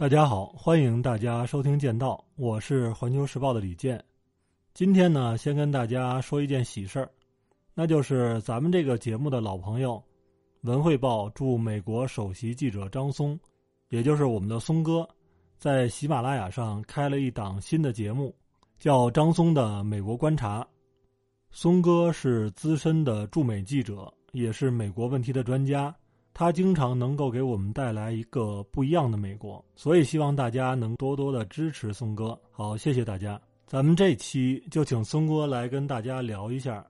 大家好，欢迎大家收听《剑道》，我是环球时报的李健。今天呢，先跟大家说一件喜事儿，那就是咱们这个节目的老朋友，文汇报驻美国首席记者张松，也就是我们的松哥，在喜马拉雅上开了一档新的节目，叫张松的美国观察。松哥是资深的驻美记者，也是美国问题的专家。他经常能够给我们带来一个不一样的美国，所以希望大家能多多的支持松哥。好，谢谢大家。咱们这期就请松哥来跟大家聊一下，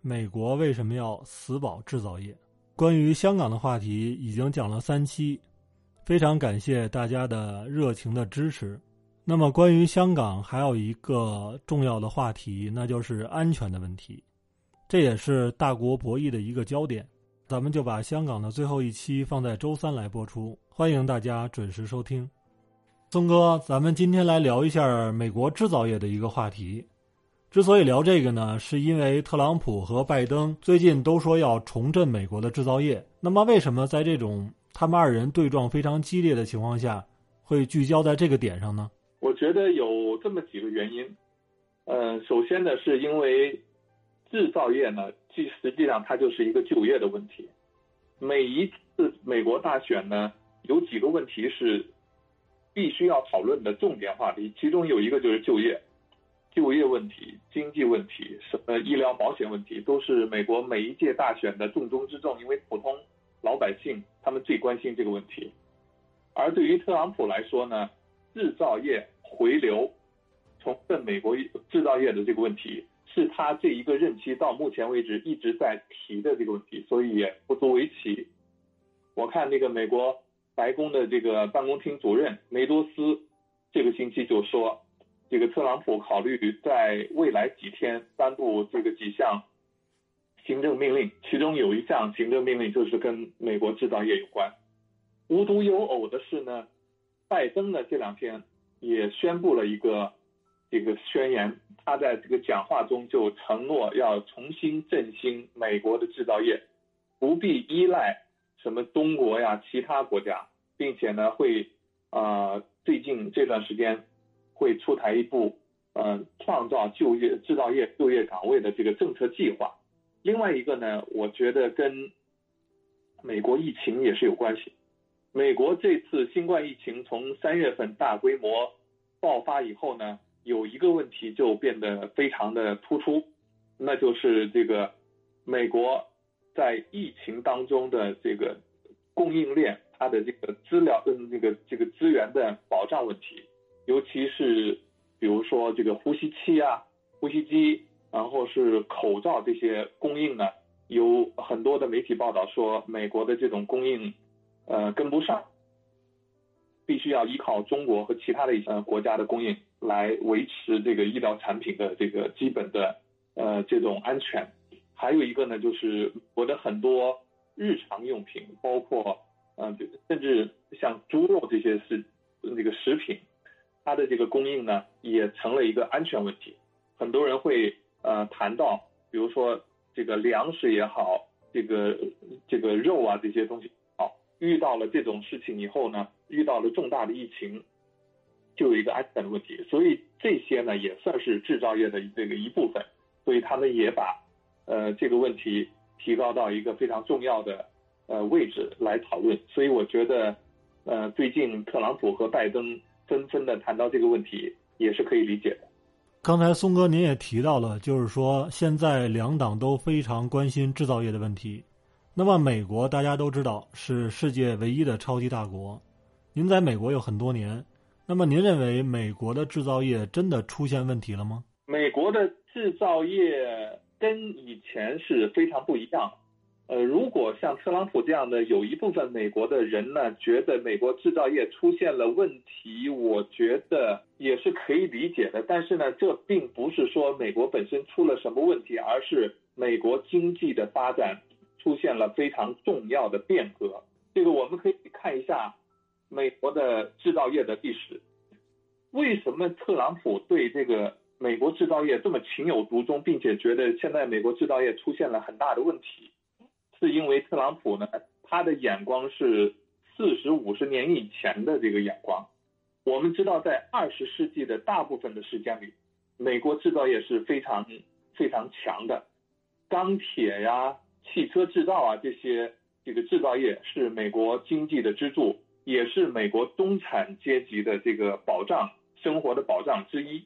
美国为什么要死保制造业。关于香港的话题已经讲了三期，非常感谢大家的热情的支持。那么关于香港还有一个重要的话题，那就是安全的问题，这也是大国博弈的一个焦点。咱们就把香港的最后一期放在周三来播出，欢迎大家准时收听。松哥，咱们今天来聊一下美国制造业的一个话题。之所以聊这个呢，是因为特朗普和拜登最近都说要重振美国的制造业。那么，为什么在这种他们二人对撞非常激烈的情况下，会聚焦在这个点上呢？我觉得有这么几个原因。嗯，首先呢，是因为制造业呢。实实际上，它就是一个就业的问题。每一次美国大选呢，有几个问题是必须要讨论的重点话题，其中有一个就是就业、就业问题、经济问题、什么医疗保险问题，都是美国每一届大选的重中之重。因为普通老百姓他们最关心这个问题。而对于特朗普来说呢，制造业回流、重振美国制造业的这个问题。是他这一个任期到目前为止一直在提的这个问题，所以也不足为奇。我看那个美国白宫的这个办公厅主任梅多斯这个星期就说，这个特朗普考虑在未来几天颁布这个几项行政命令，其中有一项行政命令就是跟美国制造业有关。无独有偶的是呢，拜登呢这两天也宣布了一个。这个宣言，他在这个讲话中就承诺要重新振兴美国的制造业，不必依赖什么中国呀其他国家，并且呢会啊最近这段时间会出台一部嗯创造就业制造业就业岗位的这个政策计划。另外一个呢，我觉得跟美国疫情也是有关系。美国这次新冠疫情从三月份大规模爆发以后呢。有一个问题就变得非常的突出，那就是这个美国在疫情当中的这个供应链，它的这个资料跟这个这个资源的保障问题，尤其是比如说这个呼吸器啊、呼吸机，然后是口罩这些供应呢，有很多的媒体报道说美国的这种供应呃跟不上，必须要依靠中国和其他的一些国家的供应。来维持这个医疗产品的这个基本的呃这种安全，还有一个呢，就是我的很多日常用品，包括嗯，甚至像猪肉这些是那个食品，它的这个供应呢，也成了一个安全问题。很多人会呃谈到，比如说这个粮食也好，这个这个肉啊这些东西，遇到了这种事情以后呢，遇到了重大的疫情。就有一个安全的问题，所以这些呢也算是制造业的这个一部分，所以他们也把呃这个问题提高到一个非常重要的呃位置来讨论。所以我觉得呃最近特朗普和拜登纷纷的谈到这个问题也是可以理解的。刚才松哥您也提到了，就是说现在两党都非常关心制造业的问题。那么美国大家都知道是世界唯一的超级大国，您在美国有很多年。那么您认为美国的制造业真的出现问题了吗？美国的制造业跟以前是非常不一样。呃，如果像特朗普这样的有一部分美国的人呢，觉得美国制造业出现了问题，我觉得也是可以理解的。但是呢，这并不是说美国本身出了什么问题，而是美国经济的发展出现了非常重要的变革。这个我们可以看一下。美国的制造业的历史，为什么特朗普对这个美国制造业这么情有独钟，并且觉得现在美国制造业出现了很大的问题？是因为特朗普呢，他的眼光是四十五十年以前的这个眼光，我们知道，在二十世纪的大部分的时间里，美国制造业是非常非常强的，钢铁呀、汽车制造啊这些这个制造业是美国经济的支柱，也是美国中产阶级的这个保障生活的保障之一。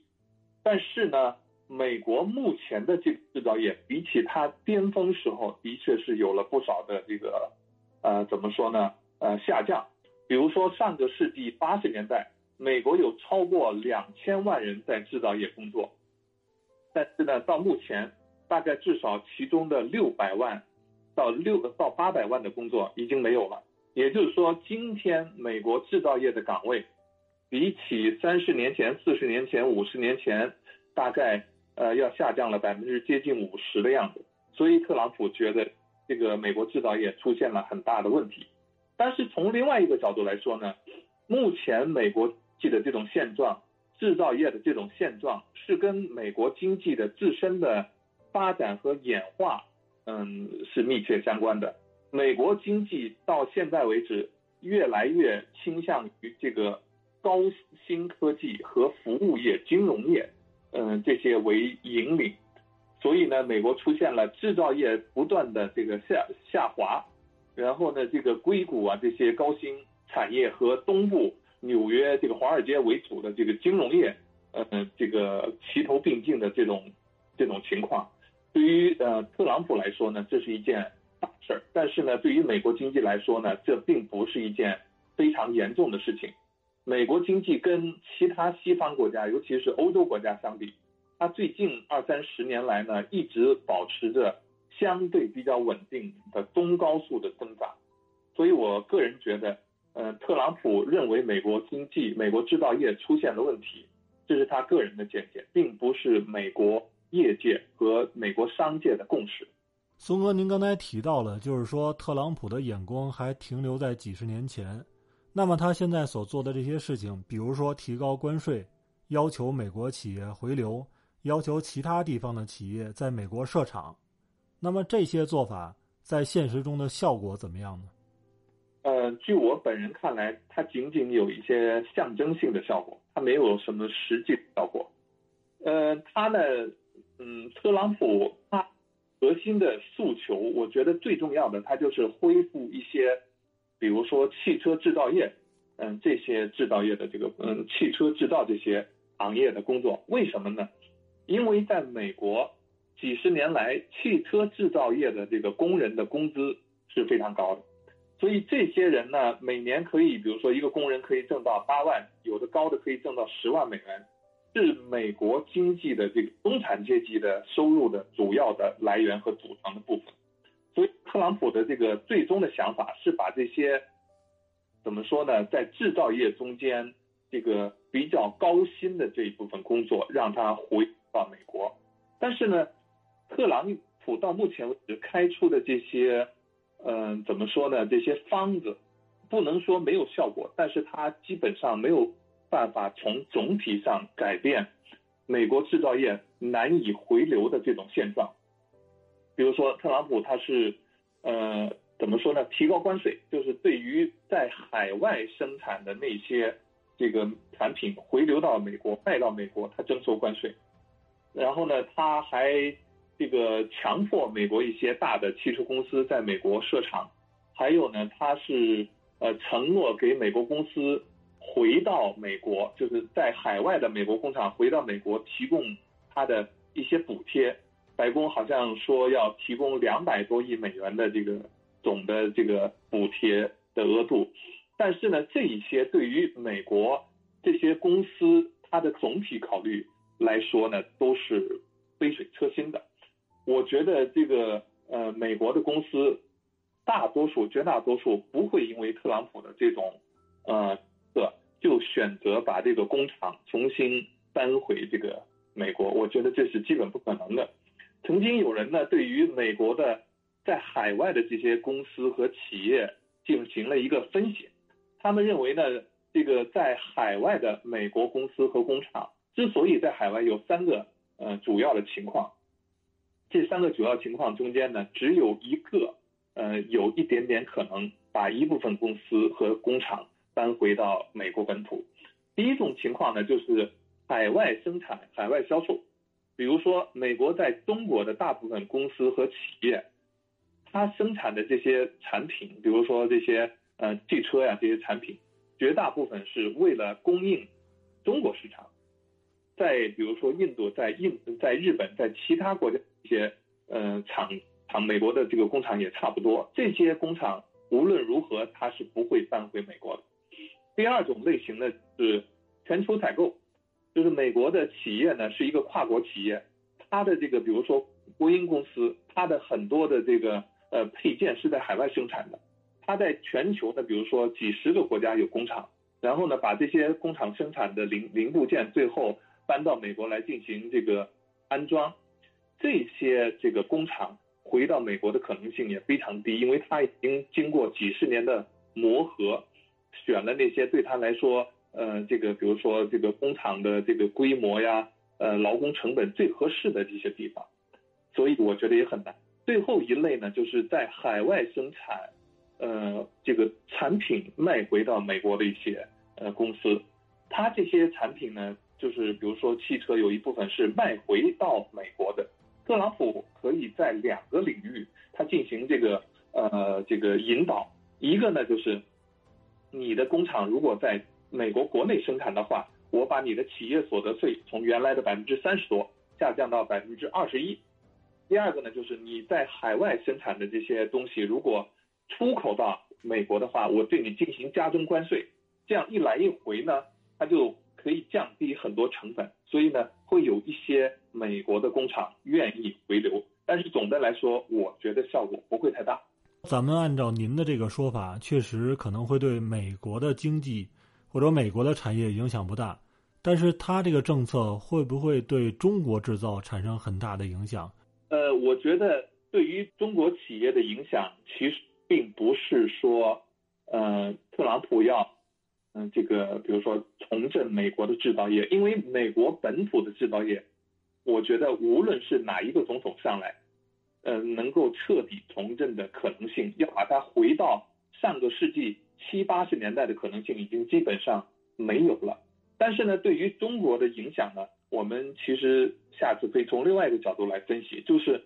但是呢，美国目前的这个制造业比起它巅峰时候，的确是有了不少的这个呃怎么说呢呃下降。比如说上个世纪八十年代。美国有超过两千万人在制造业工作，但是呢，到目前大概至少其中的六百万到六到八百万的工作已经没有了。也就是说，今天美国制造业的岗位比起三十年前、四十年前、五十年前，大概呃要下降了百分之接近五十的样子。所以特朗普觉得这个美国制造业出现了很大的问题。但是从另外一个角度来说呢，目前美国。的这种现状，制造业的这种现状是跟美国经济的自身的发展和演化，嗯，是密切相关的。美国经济到现在为止，越来越倾向于这个高新科技和服务业、金融业，嗯，这些为引领。所以呢，美国出现了制造业不断的这个下下滑，然后呢，这个硅谷啊这些高新产业和东部。纽约这个华尔街为主的这个金融业，呃，这个齐头并进的这种这种情况，对于呃特朗普来说呢，这是一件大事儿。但是呢，对于美国经济来说呢，这并不是一件非常严重的事情。美国经济跟其他西方国家，尤其是欧洲国家相比，它最近二三十年来呢，一直保持着相对比较稳定的中高速的增长。所以我个人觉得。呃，特朗普认为美国经济、美国制造业出现了问题，这是他个人的见解，并不是美国业界和美国商界的共识。松哥，您刚才提到了，就是说特朗普的眼光还停留在几十年前。那么他现在所做的这些事情，比如说提高关税、要求美国企业回流、要求其他地方的企业在美国设厂，那么这些做法在现实中的效果怎么样呢？呃，据我本人看来，它仅仅有一些象征性的效果，它没有什么实际效果。呃，它呢，嗯，特朗普他核心的诉求，我觉得最重要的，他就是恢复一些，比如说汽车制造业，嗯，这些制造业的这个，嗯，汽车制造这些行业的工作。为什么呢？因为在美国几十年来，汽车制造业的这个工人的工资是非常高的。所以这些人呢，每年可以，比如说一个工人可以挣到八万，有的高的可以挣到十万美元，是美国经济的这个中产阶级的收入的主要的来源和组成的部分。所以特朗普的这个最终的想法是把这些，怎么说呢，在制造业中间这个比较高薪的这一部分工作，让他回到美国。但是呢，特朗普到目前为止开出的这些。嗯，怎么说呢？这些方子不能说没有效果，但是它基本上没有办法从总体上改变美国制造业难以回流的这种现状。比如说，特朗普他是呃怎么说呢？提高关税，就是对于在海外生产的那些这个产品回流到美国卖到美国，他征收关税。然后呢，他还。这个强迫美国一些大的汽车公司在美国设厂，还有呢，他是呃承诺给美国公司回到美国，就是在海外的美国工厂回到美国提供他的一些补贴。白宫好像说要提供两百多亿美元的这个总的这个补贴的额度，但是呢，这一些对于美国这些公司它的总体考虑来说呢，都是杯水车薪的。我觉得这个呃，美国的公司大多数、绝大多数不会因为特朗普的这种呃选择把这个工厂重新搬回这个美国。我觉得这是基本不可能的。曾经有人呢，对于美国的在海外的这些公司和企业进行了一个分析，他们认为呢，这个在海外的美国公司和工厂之所以在海外有三个呃主要的情况。这三个主要情况中间呢，只有一个，呃，有一点点可能把一部分公司和工厂搬回到美国本土。第一种情况呢，就是海外生产、海外销售。比如说，美国在中国的大部分公司和企业，它生产的这些产品，比如说这些呃汽车呀这些产品，绝大部分是为了供应中国市场。在比如说印度、在印、在日本、在其他国家一些呃厂厂，美国的这个工厂也差不多。这些工厂无论如何，它是不会搬回美国的。第二种类型呢是全球采购，就是美国的企业呢是一个跨国企业，它的这个比如说波音公司，它的很多的这个呃配件是在海外生产的，它在全球呢比如说几十个国家有工厂，然后呢把这些工厂生产的零零部件最后搬到美国来进行这个安装，这些这个工厂回到美国的可能性也非常低，因为它已经经过几十年的磨合。选了那些对他来说，呃，这个比如说这个工厂的这个规模呀，呃，劳工成本最合适的这些地方，所以我觉得也很难。最后一类呢，就是在海外生产，呃，这个产品卖回到美国的一些呃公司，它这些产品呢，就是比如说汽车有一部分是卖回到美国的。特朗普可以在两个领域，他进行这个呃这个引导，一个呢就是。你的工厂如果在美国国内生产的话，我把你的企业所得税从原来的百分之三十多下降到百分之二十一。第二个呢，就是你在海外生产的这些东西，如果出口到美国的话，我对你进行加征关税。这样一来一回呢，它就可以降低很多成本，所以呢，会有一些美国的工厂愿意回流。但是总的来说，我觉得效果不会太大。咱们按照您的这个说法，确实可能会对美国的经济或者美国的产业影响不大，但是它这个政策会不会对中国制造产生很大的影响？呃，我觉得对于中国企业的影响，其实并不是说，呃，特朗普要，嗯，这个比如说重振美国的制造业，因为美国本土的制造业，我觉得无论是哪一个总统上来。呃，能够彻底重振的可能性，要把它回到上个世纪七八十年代的可能性，已经基本上没有了。但是呢，对于中国的影响呢，我们其实下次可以从另外一个角度来分析，就是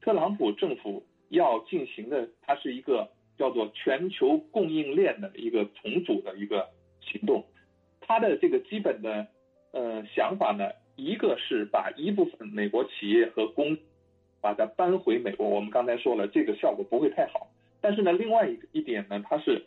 特朗普政府要进行的，它是一个叫做全球供应链的一个重组的一个行动。它的这个基本的呃想法呢，一个是把一部分美国企业和公把它搬回美国，我们刚才说了，这个效果不会太好。但是呢，另外一一点呢，它是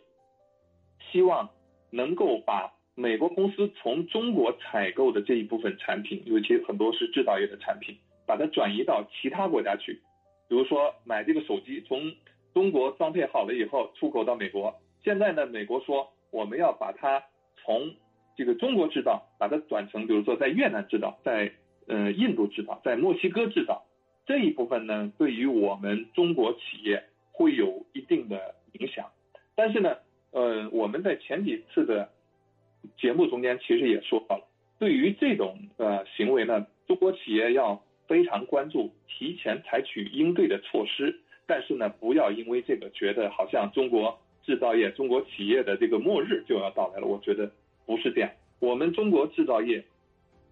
希望能够把美国公司从中国采购的这一部分产品，尤其很多是制造业的产品，把它转移到其他国家去。比如说买这个手机，从中国装配好了以后出口到美国。现在呢，美国说我们要把它从这个中国制造，把它转成，比如说在越南制造，在呃印度制造，在墨西哥制造。这一部分呢，对于我们中国企业会有一定的影响，但是呢，呃，我们在前几次的节目中间其实也说到了，对于这种呃行为呢，中国企业要非常关注，提前采取应对的措施，但是呢，不要因为这个觉得好像中国制造业、中国企业的这个末日就要到来了，我觉得不是这样，我们中国制造业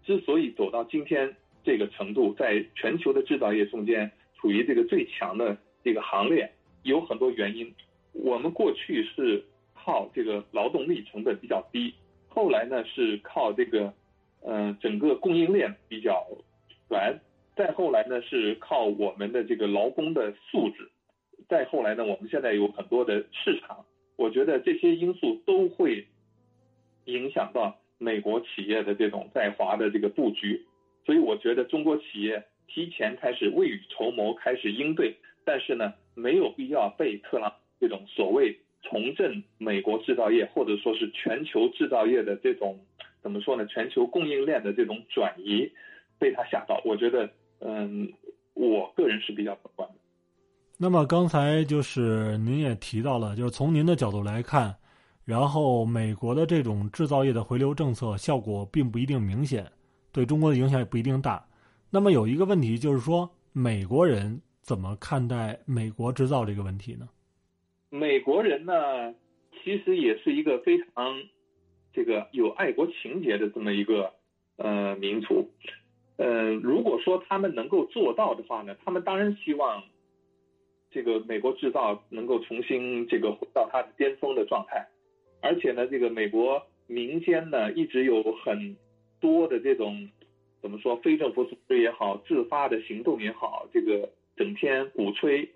之所以走到今天。这个程度，在全球的制造业中间处于这个最强的这个行列，有很多原因。我们过去是靠这个劳动力成本比较低，后来呢是靠这个，呃，整个供应链比较软，再后来呢是靠我们的这个劳工的素质，再后来呢我们现在有很多的市场。我觉得这些因素都会影响到美国企业的这种在华的这个布局。所以我觉得中国企业提前开始未雨绸缪，开始应对，但是呢，没有必要被特朗普这种所谓重振美国制造业，或者说是全球制造业的这种怎么说呢？全球供应链的这种转移，被他吓到。我觉得，嗯，我个人是比较乐观的。那么刚才就是您也提到了，就是从您的角度来看，然后美国的这种制造业的回流政策效果并不一定明显。对中国的影响也不一定大。那么有一个问题就是说，美国人怎么看待美国制造这个问题呢？美国人呢，其实也是一个非常这个有爱国情节的这么一个呃民族。呃，如果说他们能够做到的话呢，他们当然希望这个美国制造能够重新这个回到它的巅峰的状态。而且呢，这个美国民间呢一直有很多的这种怎么说非政府组织也好，自发的行动也好，这个整天鼓吹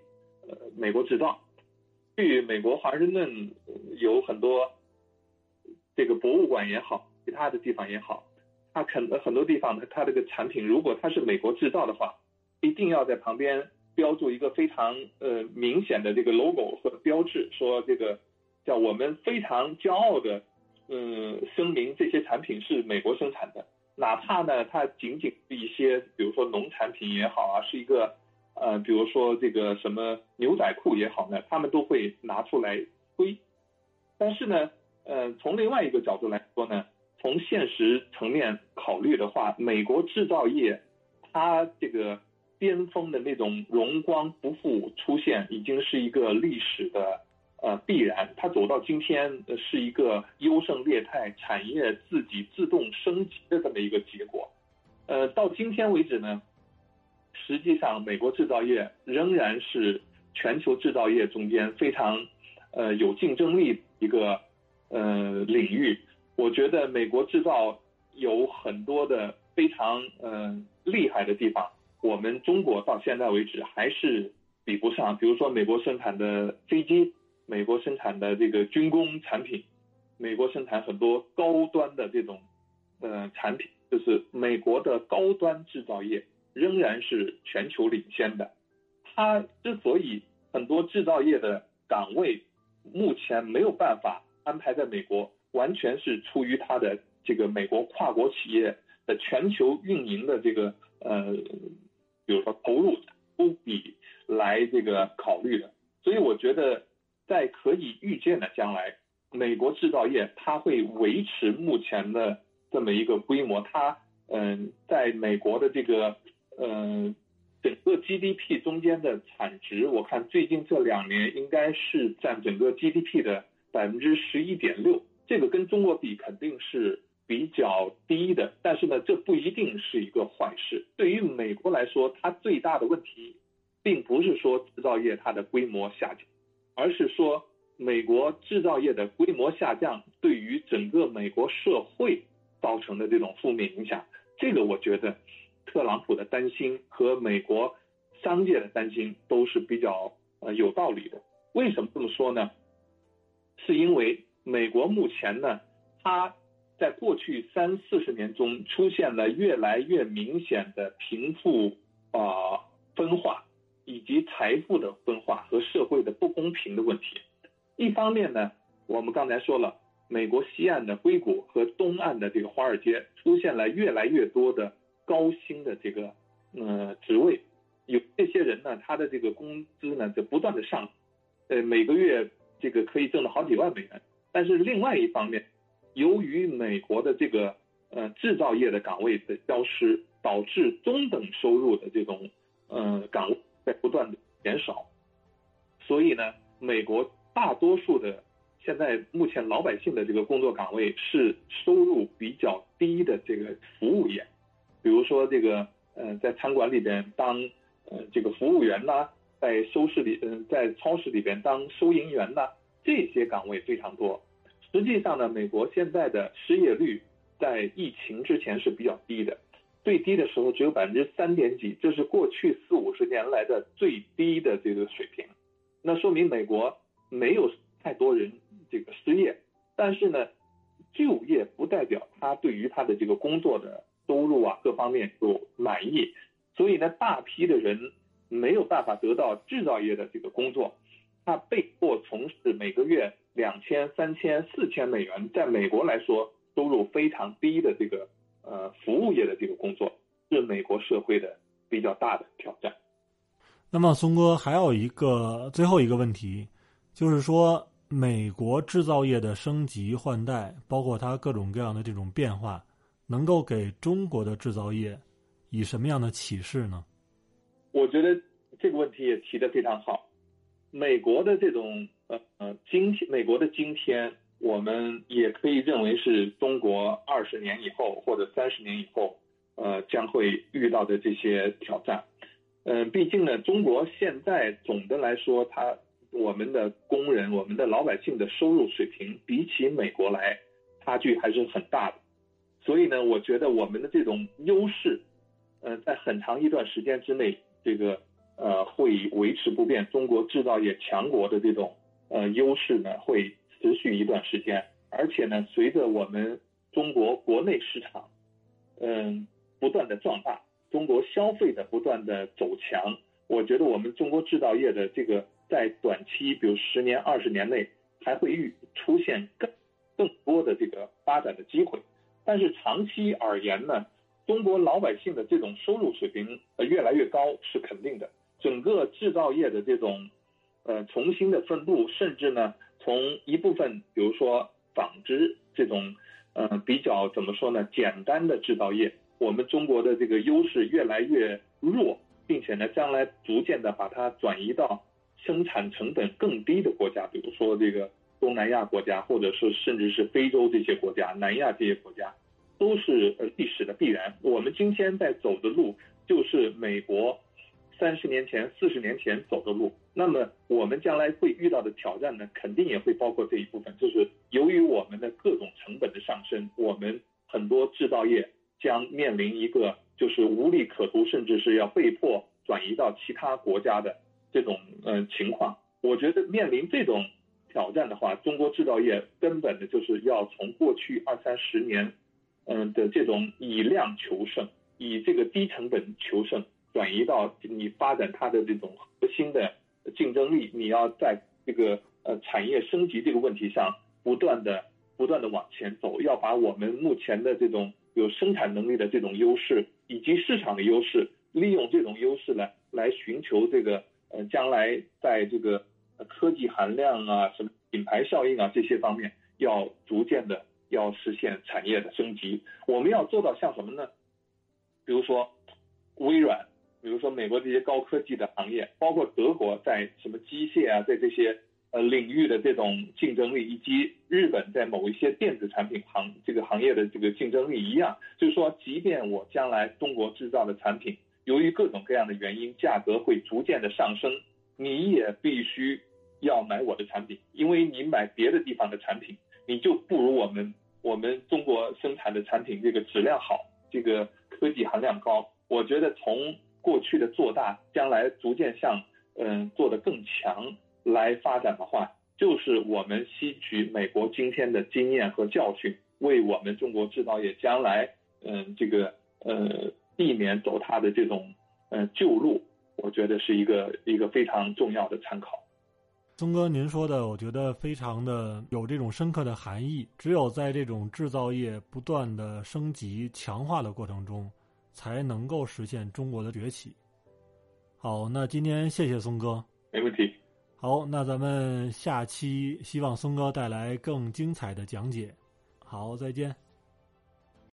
呃美国制造。据美国华盛顿有很多这个博物馆也好，其他的地方也好，它肯很多地方它它这个产品如果它是美国制造的话，一定要在旁边标注一个非常呃明显的这个 logo 和标志，说这个。叫我们非常骄傲的，嗯，声明这些产品是美国生产的，哪怕呢，它仅仅是一些，比如说农产品也好啊，是一个，呃，比如说这个什么牛仔裤也好呢，他们都会拿出来推。但是呢，呃，从另外一个角度来说呢，从现实层面考虑的话，美国制造业它这个巅峰的那种荣光不复出现，已经是一个历史的。呃，必然，它走到今天是一个优胜劣汰、产业自己自动升级的这么一个结果。呃，到今天为止呢，实际上美国制造业仍然是全球制造业中间非常呃有竞争力一个呃领域。我觉得美国制造有很多的非常嗯厉害的地方，我们中国到现在为止还是比不上。比如说，美国生产的飞机。美国生产的这个军工产品，美国生产很多高端的这种，呃，产品，就是美国的高端制造业仍然是全球领先的。它之所以很多制造业的岗位目前没有办法安排在美国，完全是出于它的这个美国跨国企业的全球运营的这个呃，比如说投入不比来这个考虑的。所以我觉得。在可以预见的将来，美国制造业它会维持目前的这么一个规模。它嗯，在美国的这个嗯整个 GDP 中间的产值，我看最近这两年应该是占整个 GDP 的百分之十一点六。这个跟中国比肯定是比较低的，但是呢，这不一定是一个坏事。对于美国来说，它最大的问题，并不是说制造业它的规模下降。而是说，美国制造业的规模下降对于整个美国社会造成的这种负面影响，这个我觉得，特朗普的担心和美国商界的担心都是比较呃有道理的。为什么这么说呢？是因为美国目前呢，它在过去三四十年中出现了越来越明显的贫富啊分化。以及财富的分化和社会的不公平的问题。一方面呢，我们刚才说了，美国西岸的硅谷和东岸的这个华尔街出现了越来越多的高薪的这个呃职位，有这些人呢，他的这个工资呢就不断的上，呃每个月这个可以挣到好几万美元。但是另外一方面，由于美国的这个呃制造业的岗位的消失，导致中等收入的这种呃岗位。在不断的减少，所以呢，美国大多数的现在目前老百姓的这个工作岗位是收入比较低的这个服务业，比如说这个呃在餐馆里边当呃这个服务员呐，在收市里嗯在超市里边当收银员呐，这些岗位非常多。实际上呢，美国现在的失业率在疫情之前是比较低的。最低的时候只有百分之三点几，这是过去四五十年来的最低的这个水平。那说明美国没有太多人这个失业，但是呢，就业不代表他对于他的这个工作的收入啊各方面就满意。所以呢，大批的人没有办法得到制造业的这个工作，他被迫从事每个月两千、三千、四千美元，在美国来说收入非常低的这个。呃，服务业的这个工作是美国社会的比较大的挑战。那么，松哥还有一个最后一个问题，就是说，美国制造业的升级换代，包括它各种各样的这种变化，能够给中国的制造业以什么样的启示呢？我觉得这个问题也提的非常好。美国的这种呃呃今天，美国的今天我们也可以认为是中国二十年以后或者三十年以后，呃，将会遇到的这些挑战。嗯，毕竟呢，中国现在总的来说，它我们的工人、我们的老百姓的收入水平比起美国来，差距还是很大的。所以呢，我觉得我们的这种优势，呃，在很长一段时间之内，这个呃会维持不变。中国制造业强国的这种呃优势呢，会持续一段时间。而且呢，随着我们中国国内市场，嗯，不断的壮大。中国消费的不断的走强，我觉得我们中国制造业的这个在短期，比如十年、二十年内，还会遇出现更更多的这个发展的机会。但是长期而言呢，中国老百姓的这种收入水平呃越来越高是肯定的。整个制造业的这种呃重新的分布，甚至呢从一部分，比如说纺织这种呃比较怎么说呢，简单的制造业。我们中国的这个优势越来越弱，并且呢，将来逐渐的把它转移到生产成本更低的国家，比如说这个东南亚国家，或者是甚至是非洲这些国家、南亚这些国家，都是呃历史的必然。我们今天在走的路，就是美国三十年前、四十年前走的路。那么我们将来会遇到的挑战呢，肯定也会包括这一部分，就是由于我们的各种成本的上升，我们很多制造业。将面临一个就是无利可图，甚至是要被迫转移到其他国家的这种嗯情况。我觉得面临这种挑战的话，中国制造业根本的就是要从过去二三十年嗯的这种以量求胜，以这个低成本求胜，转移到你发展它的这种核心的竞争力。你要在这个呃产业升级这个问题上不断的不断的往前走，要把我们目前的这种。有生产能力的这种优势，以及市场的优势，利用这种优势呢，来寻求这个呃将来在这个科技含量啊、什么品牌效应啊这些方面，要逐渐的要实现产业的升级。我们要做到像什么呢？比如说微软，比如说美国这些高科技的行业，包括德国在什么机械啊，在这些。呃，领域的这种竞争力，以及日本在某一些电子产品行这个行业的这个竞争力一样，就是说，即便我将来中国制造的产品，由于各种各样的原因，价格会逐渐的上升，你也必须要买我的产品，因为你买别的地方的产品，你就不如我们我们中国生产的产品这个质量好，这个科技含量高。我觉得从过去的做大，将来逐渐向嗯做的更强。来发展的话，就是我们吸取美国今天的经验和教训，为我们中国制造业将来，嗯，这个呃，避免走它的这种呃旧路，我觉得是一个一个非常重要的参考。宗哥，您说的，我觉得非常的有这种深刻的含义。只有在这种制造业不断的升级强化的过程中，才能够实现中国的崛起。好，那今天谢谢松哥，没问题。好，那咱们下期希望松哥带来更精彩的讲解。好，再见。